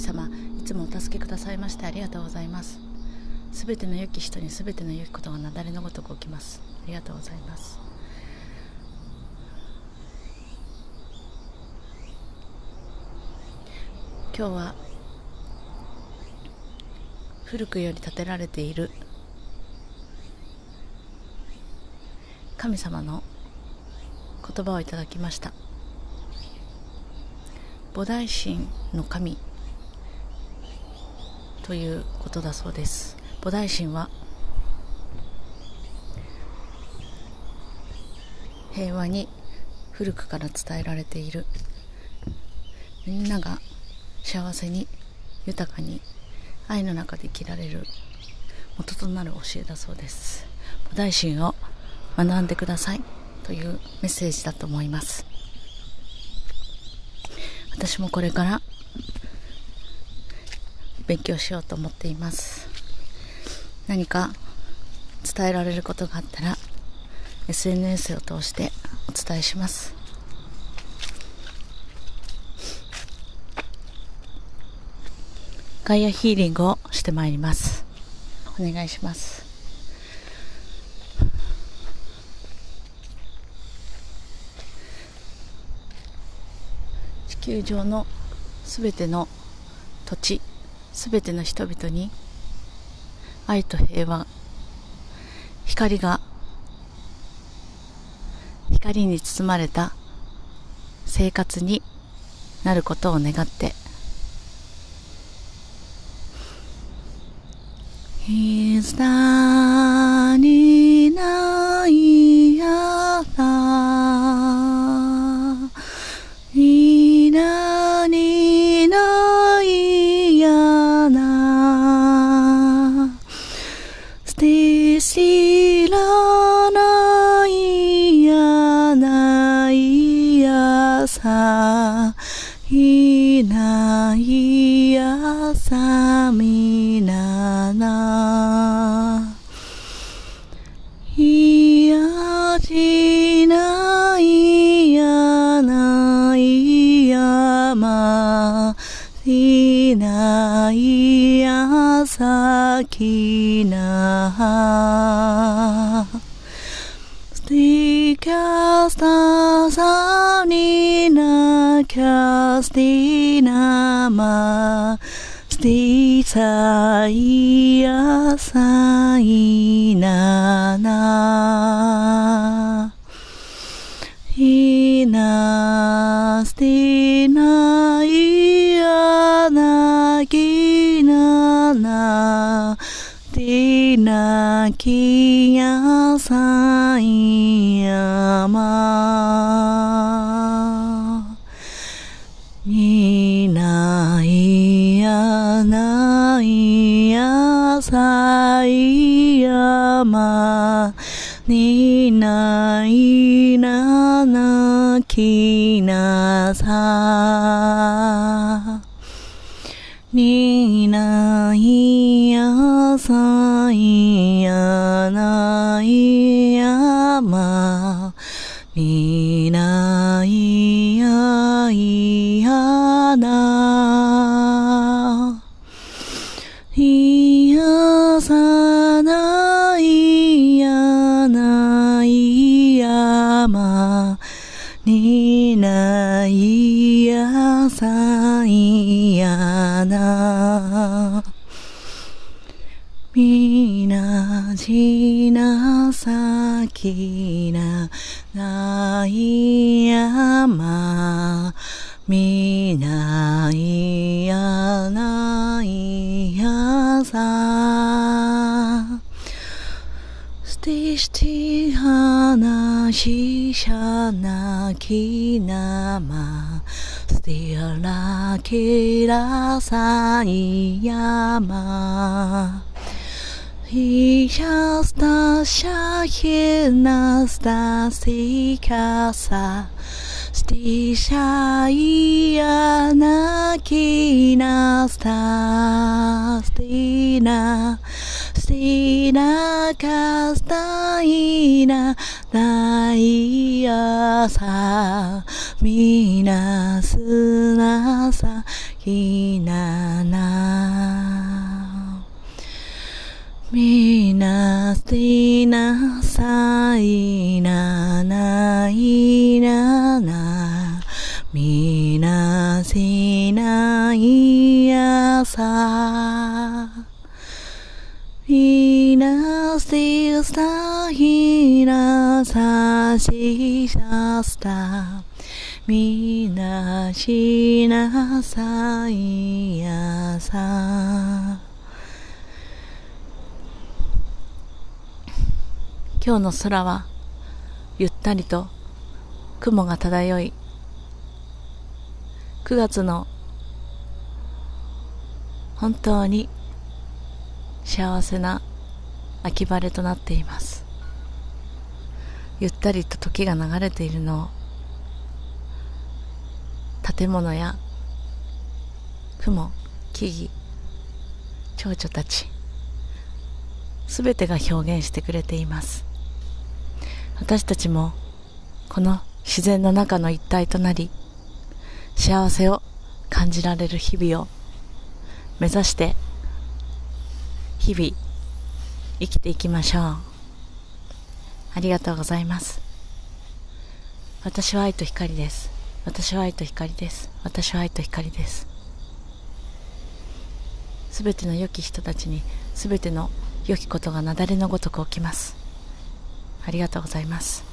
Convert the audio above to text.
様いつもお助けくださいましてありがとうございます。すべての良き人にすべての良きことがなだれのごとく起きます。ありがとうございます。今日は古くより建てられている神様の言葉をいただきました。菩提心の神ということだそうです。菩提心は？平和に古くから伝えられている。みんなが幸せに豊かに愛の中で生きられる。元となる教えだそうです。菩提心を学んでください。というメッセージだと思います。私もこれから勉強しようと思っています。何か伝えられることがあったら SNS を通してお伝えします。ガイアヒーリングをしてまいります。お願いします。地球上のすべての土地すべての人々に愛と平和光が光に包まれた生活になることを願って「Is d 捨て知らないやないやさ」いないやさみな。ないやしないやないやまいないやさきなスティキャスタナナティナキヤサイヤマいな。いやないやさいやま。にないななきなさ。にないやさいやないやまみなじなさきなないやまみないやないやさ。スティシティハナシシャナキナマスティアラキラサイヤマヒシャスタシャヒナスタシカサスティシャイヤナキナスタスティナスしなかしたいな、ない朝、みなすなさ、ひなな。みなしなさいな、ないなな。みなしない朝。みなしさひなさしさした。みなしなさいやさ。今日の空はゆったりと雲が漂い9月の本当に幸せな秋晴れとなっています。ゆったりと時が流れているのを建物や雲木々蝶々たちすべてが表現してくれています。私たちもこの自然の中の一体となり幸せを感じられる日々を目指して日々生きていきましょう。ありがとうございます。私は愛と光です。私は愛と光です。私は愛と光です。すべての良き人たちにすべての良きことが雪崩のごとく起きます。ありがとうございます。